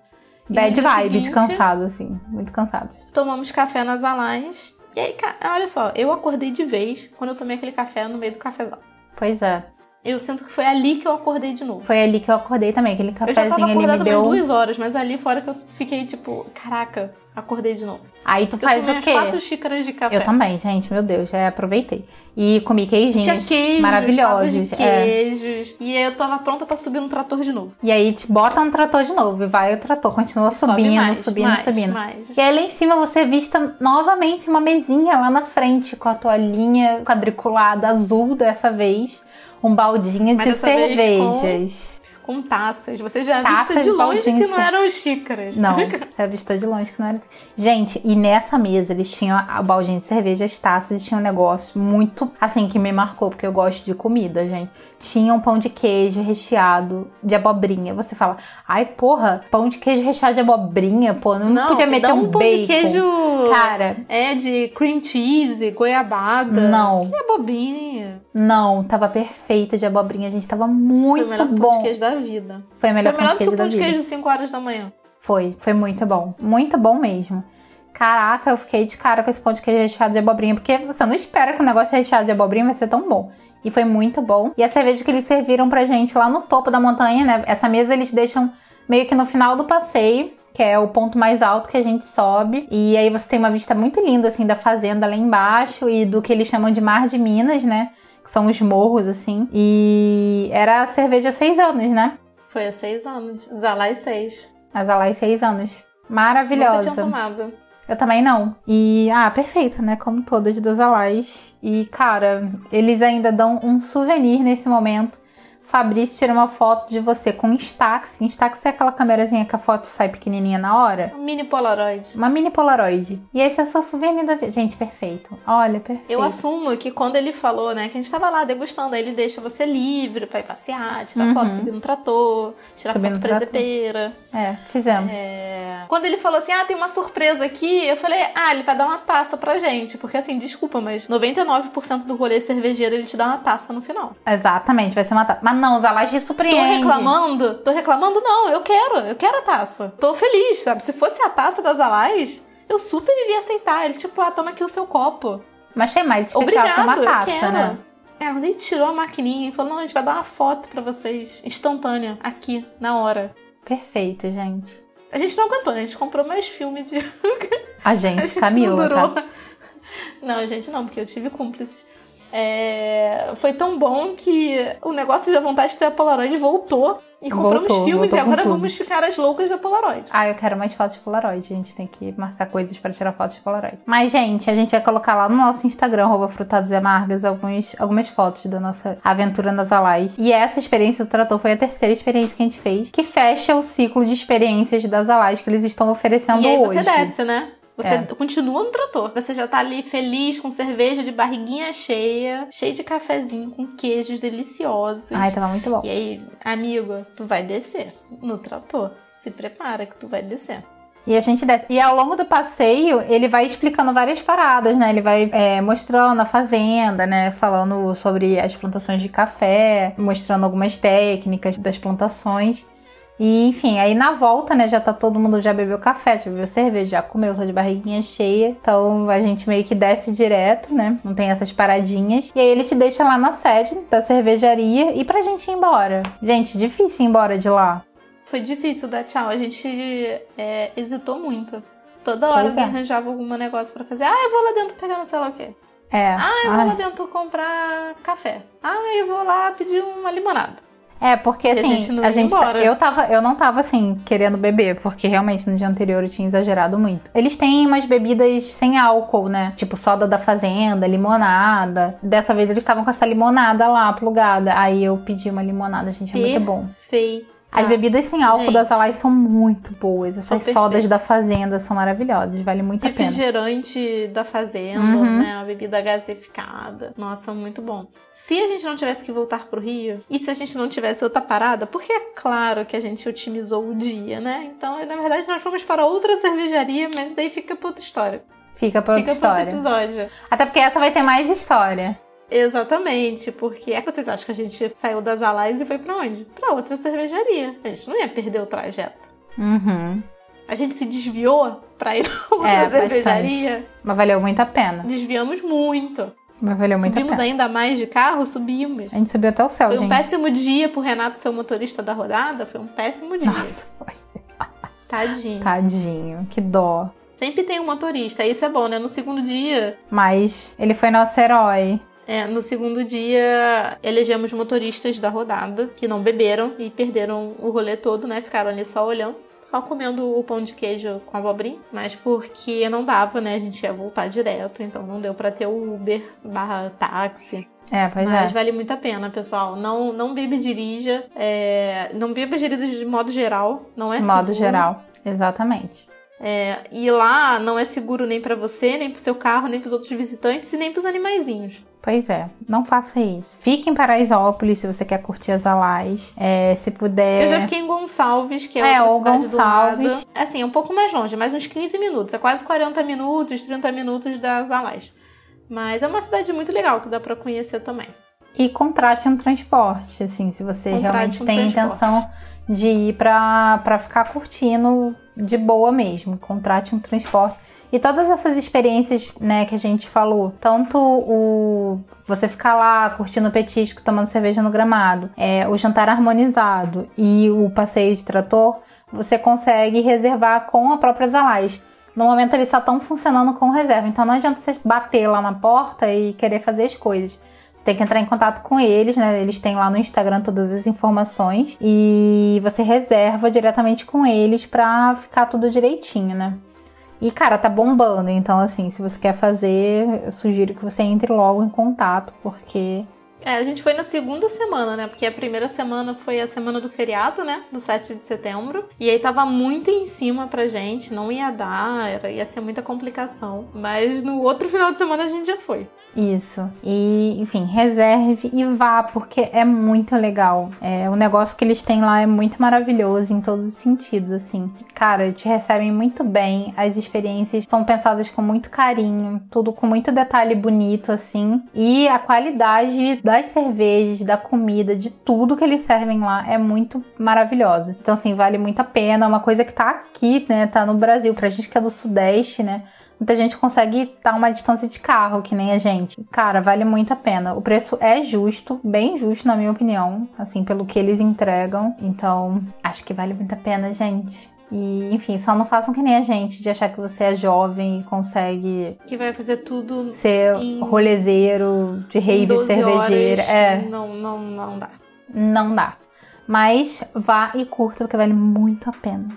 Bad vibe de seguinte, cansado, assim. Muito cansados. Tomamos café nas alais. E aí, olha só, eu acordei de vez quando eu tomei aquele café no meio do cafezal. Pois é. Eu sinto que foi ali que eu acordei de novo. Foi ali que eu acordei também. Aquele Eu já cafezinho tava ali acordada umas duas horas, mas ali fora que eu fiquei tipo, caraca, acordei de novo. Aí tu Eu faz o quê? quatro xícaras de café. Eu também, gente, meu Deus, já aproveitei. E comi queijinhos Tinha queijos, maravilhosos. de é. queijos. E aí eu tava pronta pra subir no trator de novo. E aí te bota no trator de novo e vai o trator, continua Sobe subindo, mais, subindo, mais, subindo. mais. E aí lá em cima você vista novamente uma mesinha lá na frente com a toalhinha quadriculada azul dessa vez, um baldinho Mas de cervejas. Com taças. Você já Taças de longe que não eram xícaras. Não, você avistou de longe que não era. Gente, e nessa mesa eles tinham a baldinha de cerveja, as taças e tinha um negócio muito assim que me marcou, porque eu gosto de comida, gente. Tinha um pão de queijo recheado de abobrinha. Você fala, ai porra, pão de queijo recheado de abobrinha, pô, não, Não, podia me meter dá um, um pão bacon. de queijo. Cara, É de cream cheese, goiabada. Não. Que bobinha. Não, tava perfeita de abobrinha, gente, tava Foi muito o melhor pão bom. de queijo da vida. Foi o melhor Foi melhor pão de do que queijo o pão de queijo 5 horas da manhã. Foi, foi muito bom. Muito bom mesmo. Caraca, eu fiquei de cara com esse pão de queijo recheado de abobrinha, porque você não espera que o negócio recheado de abobrinha vai ser tão bom. E foi muito bom. E a cerveja que eles serviram pra gente lá no topo da montanha, né? Essa mesa eles deixam meio que no final do passeio. que é o ponto mais alto que a gente sobe. E aí você tem uma vista muito linda, assim, da fazenda lá embaixo e do que eles chamam de Mar de Minas, né? Que são os morros, assim. E era a cerveja há seis anos, né? Foi há seis anos. Zalai seis. A Zalai seis anos. Maravilhosa. Nunca tinha tomado. Eu também não. E, ah, perfeita, né? Como todas das Alais. E, cara, eles ainda dão um souvenir nesse momento Fabrício tira uma foto de você com Instax. Instax é aquela câmerazinha que a foto sai pequenininha na hora. Um mini Polaroid. Uma mini Polaroid. E esse é seu souvenir da Gente, perfeito. Olha, perfeito. Eu assumo que quando ele falou, né, que a gente tava lá degustando, aí ele deixa você livre pra ir passear, tirar uhum. foto, subir no trator, tirar foto presepeira. É, fizemos. É... Quando ele falou assim, ah, tem uma surpresa aqui, eu falei, ah, ele vai dar uma taça pra gente. Porque assim, desculpa, mas 99% do rolê cervejeiro ele te dá uma taça no final. Exatamente, vai ser uma taça. Mas não, os Alage surpreende. Tô reclamando? Tô reclamando? Não, eu quero. Eu quero a taça. Tô feliz, sabe? Se fosse a taça das Alais, eu super iria aceitar. Ele, tipo, ah, toma aqui o seu copo. Mas tem mais especial Obrigado, que uma taça, eu quero. né? É, ele tirou a maquininha e falou, não, a gente vai dar uma foto pra vocês, instantânea, aqui, na hora. Perfeito, gente. A gente não aguentou, né? A gente comprou mais filme de... A gente, a gente Camila, não, tá? não, a gente não, porque eu tive cúmplices. É, foi tão bom que o negócio da vontade de ter a Polaroid voltou. E compramos voltou, filmes voltou e agora vamos ficar as loucas da Polaroid. Ah, eu quero mais fotos de Polaroid. A gente tem que marcar coisas para tirar fotos de Polaroid. Mas, gente, a gente vai colocar lá no nosso Instagram, frutados amargas, alguns, algumas fotos da nossa aventura nas Alais. E essa experiência do Trator foi a terceira experiência que a gente fez, que fecha o ciclo de experiências das Alais que eles estão oferecendo hoje. E aí hoje. você desce, né? Você é. continua no trator. Você já tá ali feliz, com cerveja de barriguinha cheia, cheio de cafezinho, com queijos deliciosos. Ai, tava muito bom. E aí, amigo, tu vai descer no trator. Se prepara que tu vai descer. E a gente desce. E ao longo do passeio, ele vai explicando várias paradas, né? Ele vai é, mostrando a fazenda, né? Falando sobre as plantações de café, mostrando algumas técnicas das plantações. E, enfim, aí na volta, né, já tá todo mundo já bebeu café, já bebeu cerveja, já comeu, tô de barriguinha cheia. Então a gente meio que desce direto, né? Não tem essas paradinhas. E aí ele te deixa lá na sede da cervejaria e pra gente ir embora. Gente, difícil ir embora de lá. Foi difícil dar tchau. A gente é, hesitou muito. Toda hora pois é. arranjava algum negócio para fazer. Ah, eu vou lá dentro pegar não sei lá o quê. É. Ah, eu vou lá dentro comprar café. Ah, eu vou lá pedir uma limonada. É, porque assim, a gente, a gente tá, eu tava, eu não tava assim querendo beber, porque realmente no dia anterior eu tinha exagerado muito. Eles têm umas bebidas sem álcool, né? Tipo soda da fazenda, limonada. Dessa vez eles estavam com essa limonada lá plugada. Aí eu pedi uma limonada, gente, é muito bom. Perfeito. As bebidas sem álcool Gente, das Alais são muito boas. Essas sodas da fazenda são maravilhosas, vale muito a pena. Refrigerante da fazenda, uhum. né? Uma bebida gasificada. Nossa, muito bom. Se a gente não tivesse que voltar pro Rio, e se a gente não tivesse outra parada, porque é claro que a gente otimizou o dia, né? Então, na verdade, nós fomos para outra cervejaria, mas daí fica pra outra história. Fica pra outra fica história. Pra outro episódio. Até porque essa vai ter mais história. Exatamente, porque é que vocês acham que a gente saiu das Alais e foi para onde? Para outra cervejaria. A gente não ia perder o trajeto. Uhum. A gente se desviou para ir pra outra é, cervejaria. Bastante. Mas valeu muito a pena. Desviamos muito. Mas valeu muito subimos a pena. ainda mais de carro, subimos. A gente subiu até o céu, Foi gente. um péssimo dia pro Renato ser o motorista da rodada. Foi um péssimo dia. Nossa, foi. Tadinho. Tadinho, que dó. Sempre tem um motorista, isso é bom, né? No segundo dia. Mas ele foi nosso herói. É, no segundo dia, elegemos motoristas da rodada que não beberam e perderam o rolê todo, né? Ficaram ali só olhando só comendo o pão de queijo com abobrinha, mas porque não dava, né? A gente ia voltar direto, então não deu para ter o Uber barra táxi. É, pois mas é. vale muito a pena, pessoal. Não, não bebe e dirija. É, não beba dirija de modo geral. Não é de seguro. modo geral, exatamente. É, e lá não é seguro nem para você, nem pro seu carro, nem pros outros visitantes e nem pros animaizinhos. Pois é, não faça isso. Fique em Paraisópolis se você quer curtir as alais. É, se puder. Eu já fiquei em Gonçalves, que é, é outra cidade Gonçalves. do lado. Assim, é um pouco mais longe, mais uns 15 minutos. É quase 40 minutos, 30 minutos das alais. Mas é uma cidade muito legal que dá para conhecer também. E contrate um transporte, assim, se você contrate realmente um tem transporte. intenção de ir pra ficar curtindo de boa mesmo. Contrate um transporte. E todas essas experiências, né, que a gente falou, tanto o você ficar lá curtindo petisco, tomando cerveja no gramado, é, o jantar harmonizado e o passeio de trator, você consegue reservar com a própria Zalais. No momento eles só estão funcionando com reserva, então não adianta você bater lá na porta e querer fazer as coisas. Tem que entrar em contato com eles, né? Eles têm lá no Instagram todas as informações e você reserva diretamente com eles pra ficar tudo direitinho, né? E, cara, tá bombando. Então, assim, se você quer fazer, eu sugiro que você entre logo em contato, porque. É, a gente foi na segunda semana, né? Porque a primeira semana foi a semana do feriado, né? Do 7 de setembro. E aí tava muito em cima pra gente, não ia dar, era, ia ser muita complicação. Mas no outro final de semana a gente já foi. Isso. E, enfim, reserve e vá, porque é muito legal. É, o negócio que eles têm lá é muito maravilhoso em todos os sentidos, assim. Cara, te recebem muito bem, as experiências são pensadas com muito carinho, tudo com muito detalhe bonito, assim. E a qualidade das cervejas, da comida, de tudo que eles servem lá é muito maravilhosa. Então, assim, vale muito a pena. É uma coisa que tá aqui, né? Tá no Brasil. Pra gente que é do Sudeste, né? Muita gente consegue estar uma distância de carro, que nem a gente. Cara, vale muito a pena. O preço é justo, bem justo, na minha opinião, assim, pelo que eles entregam. Então, acho que vale muito a pena, gente. E, enfim, só não façam que nem a gente, de achar que você é jovem e consegue. Que vai fazer tudo. Ser em... rolezeiro, de rave cervejeira. Horas. É. Não, não, não dá. Não dá. Mas vá e curta, porque vale muito a pena.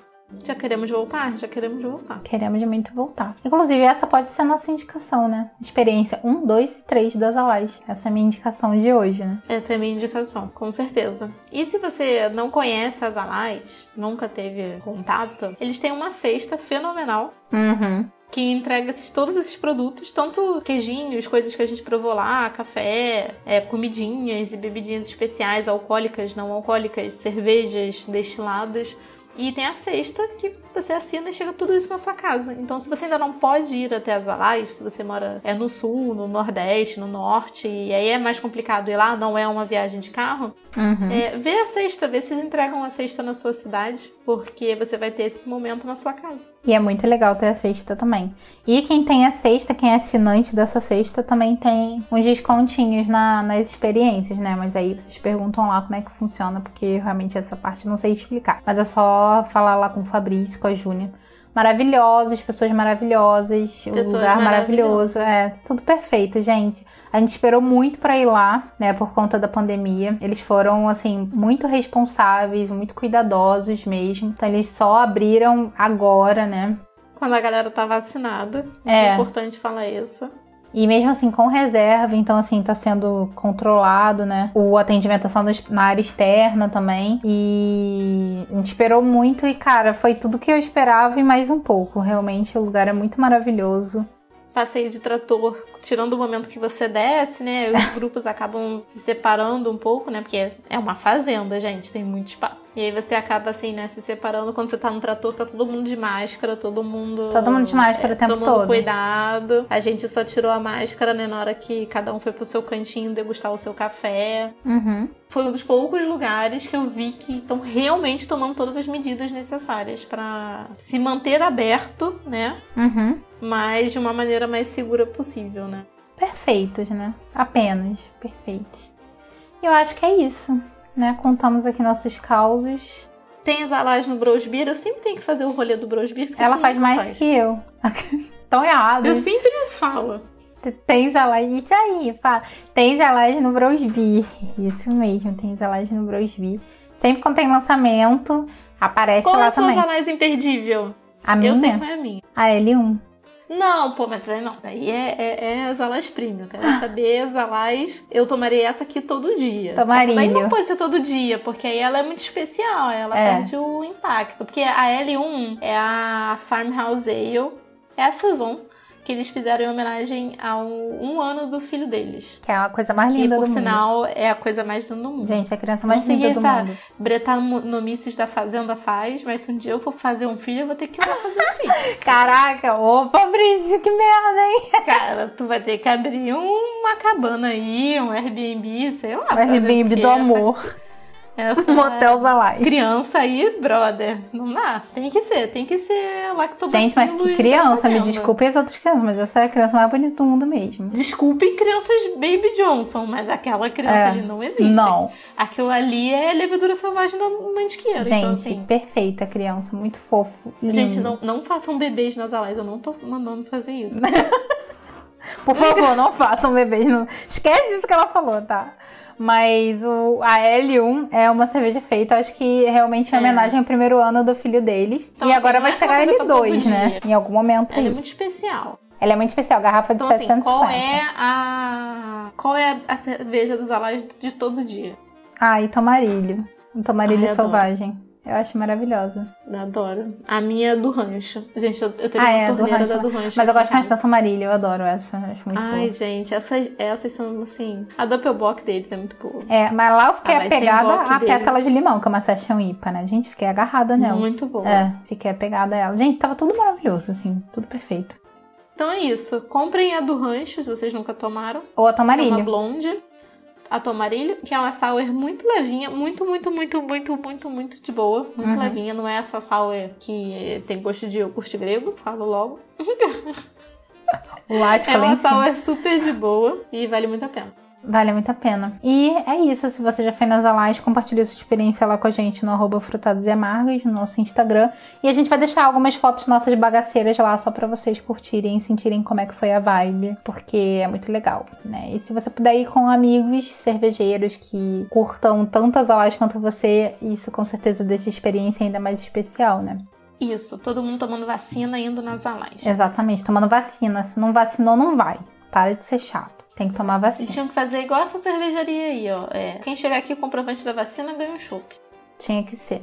Já queremos voltar? Já queremos voltar. Queremos muito voltar. Inclusive, essa pode ser a nossa indicação, né? Experiência 1, 2 e 3 das Alais. Essa é a minha indicação de hoje, né? Essa é a minha indicação, com certeza. E se você não conhece as Alais, nunca teve contato, eles têm uma cesta fenomenal. Uhum que entrega esses, todos esses produtos, tanto queijinhos, coisas que a gente provou lá, café, é, comidinhas e bebidinhas especiais, alcoólicas, não alcoólicas, cervejas, destilados. E tem a sexta que você assina e chega tudo isso na sua casa. Então, se você ainda não pode ir até as Alais, se você mora é no sul, no nordeste, no norte, e aí é mais complicado ir lá, não é uma viagem de carro, uhum. é, vê a sexta, vê se eles entregam a sexta na sua cidade, porque você vai ter esse momento na sua casa. E é muito legal ter a sexta também. E quem tem a sexta, quem é assinante dessa sexta, também tem uns descontinhos na, nas experiências, né? Mas aí vocês perguntam lá como é que funciona, porque realmente essa parte eu não sei explicar. Mas é só falar lá com o Fabrício, com a Júnia. Maravilhosos, pessoas maravilhosas, Pessoas o lugar maravilhoso. maravilhosas. É, tudo perfeito, gente. A gente esperou muito pra ir lá, né, por conta da pandemia. Eles foram, assim, muito responsáveis, muito cuidadosos mesmo. Então, eles só abriram agora, né? Quando a galera tá vacinada. É. É importante falar isso. E mesmo assim, com reserva, então assim, tá sendo controlado, né? O atendimento é só na área externa também. E a gente esperou muito e, cara, foi tudo que eu esperava e mais um pouco. Realmente, o lugar é muito maravilhoso. Passeio de trator, tirando o momento que você desce, né? Os grupos acabam se separando um pouco, né? Porque é uma fazenda, gente, tem muito espaço. E aí você acaba assim, né, se separando. Quando você tá no trator, tá todo mundo de máscara, todo mundo. Todo mundo de máscara o tempo todo mundo todo. cuidado. A gente só tirou a máscara, né, na hora que cada um foi pro seu cantinho degustar o seu café. Uhum. Foi um dos poucos lugares que eu vi que estão realmente tomando todas as medidas necessárias pra se manter aberto, né? Uhum. Mas de uma maneira mais segura possível, né? Perfeitos, né? Apenas perfeitos. E eu acho que é isso, né? Contamos aqui nossos causos. Tem as alás no Brosbeer, eu sempre tenho que fazer o rolê do Brosbeer. porque Ela faz mais que eu. Tão errado. Eu sempre falo. Tem Zalage, isso aí, fala. Tem Zalage no Brosby. Isso mesmo, tem Zalage no Brosby. Sempre quando tem lançamento, aparece Qual é lá a sua também. alás imperdível? A Eu sei minha? qual é a minha. A L1. Não, pô, mas aí não. Aí é, é, é as alás premium. Quero saber as alás. Eu tomaria essa aqui todo dia. Tomaria. Essa daí não pode ser todo dia, porque aí ela é muito especial. Ela É. perde o impacto. Porque a L1 é a Farmhouse Ale. É a Saison. Que eles fizeram em homenagem ao um ano do filho deles. Que é a coisa mais Que, linda por do mundo. sinal, é a coisa mais linda do mundo. Gente, a criança Não mais linda do essa mundo. bretanomícios da fazenda faz, mas se um dia eu for fazer um filho, eu vou ter que ir lá fazer um filho. Caraca, ô Fabrício, que merda, hein? Cara, tu vai ter que abrir uma cabana aí, um Airbnb, sei lá. O Airbnb do amor. Essa Motel Zalai. criança aí, brother, não dá. Tem que ser, tem que ser lactobacilos Gente, mas que da criança, me desculpem as outras crianças, mas eu sou a criança mais bonita do mundo mesmo. Desculpem crianças Baby Johnson, mas aquela criança É. ali não existe. Não. Aquilo ali é levedura selvagem da mantiqueira. Gente, então, assim, perfeita criança, muito fofo. gente, lindo. não, não façam bebês nasalais. Eu não tô mandando fazer isso. Por favor, não façam bebês. Não... Esquece isso que ela falou, tá? Mas o, a L1 é uma cerveja feita, acho que realmente é É. homenagem ao primeiro ano do filho deles. Então, e assim, agora vai é chegar a aquela coisa pra L2, todo né? Em algum momento Ela é aí. muito especial. Ela é muito especial, garrafa de Então, assim, 750. qual é a. Qual é a cerveja dos alais de todo dia? Ah, e tomarilho. Um tomarilho Ai, selvagem. Eu acho maravilhosa. Adoro. A minha é do rancho. Gente, eu, eu teria Ah, uma é, do torneira rancho. da do rancho. Mas eu gosto mais da casa. tomarilho, eu adoro essa. Acho muito Ai, boa. gente, essas, essas são assim. A Doppelbock deles é muito boa. É, mas lá eu fiquei A apegada à pétala de limão, que é uma session IPA, né? Gente, fiquei agarrada nela. Muito boa. É, fiquei apegada a ela. Gente, tava tudo maravilhoso, assim, tudo perfeito. Então é isso. Comprem a do rancho, se vocês nunca tomaram. Ou a É uma blonde. A tomarilho, que é uma sour muito levinha, muito, muito, muito, muito, muito, muito de boa. Muito Uhum. levinha. Não é essa sour que tem gosto de iogurte grego, falo logo. O lático É uma sour super de boa e vale muito a pena. Vale muito a pena. E é isso. Se você já foi nas Alais, compartilhe sua experiência lá com a gente no arroba frutados e amargas, no nosso Instagram. E a gente vai deixar algumas fotos nossas bagaceiras lá, só pra vocês curtirem e sentirem como é que foi a vibe. Porque é muito legal, né? E se você puder ir com amigos cervejeiros que curtam tantas Alais quanto você, isso com certeza deixa a experiência ainda mais especial, né? Isso, todo mundo tomando vacina indo nas alais. Exatamente, tomando vacina. Se não vacinou, não vai. Para de ser chato. Tem que tomar vacina. tinham que fazer igual essa cervejaria aí, ó. É, quem chegar aqui com o comprovante da vacina ganha um chopp. Tinha que ser.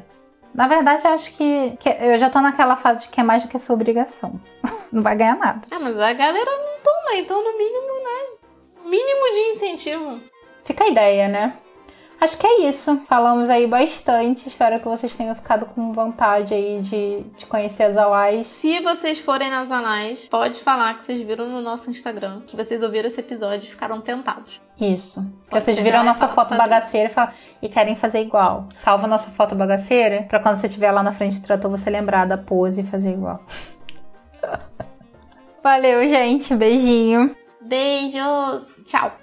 Na verdade, eu acho que, que eu já tô naquela fase de que é mais do que sua obrigação. Não vai ganhar nada. Ah, mas a galera não toma, então no mínimo, né? Mínimo de incentivo. Fica a ideia, né? Acho que é isso. Falamos aí bastante. Espero que vocês tenham ficado com vontade aí de, de conhecer as Alais. Se vocês forem nas anais, pode falar que vocês viram no nosso Instagram, que vocês ouviram esse episódio e ficaram tentados. Isso. Pode vocês viram e nossa foto fazer. bagaceira e, falam- e querem fazer igual. Salva nossa foto bagaceira pra quando você estiver lá na frente do trator você lembrar da pose e fazer igual. Valeu, gente. Beijinho. Beijos! Tchau!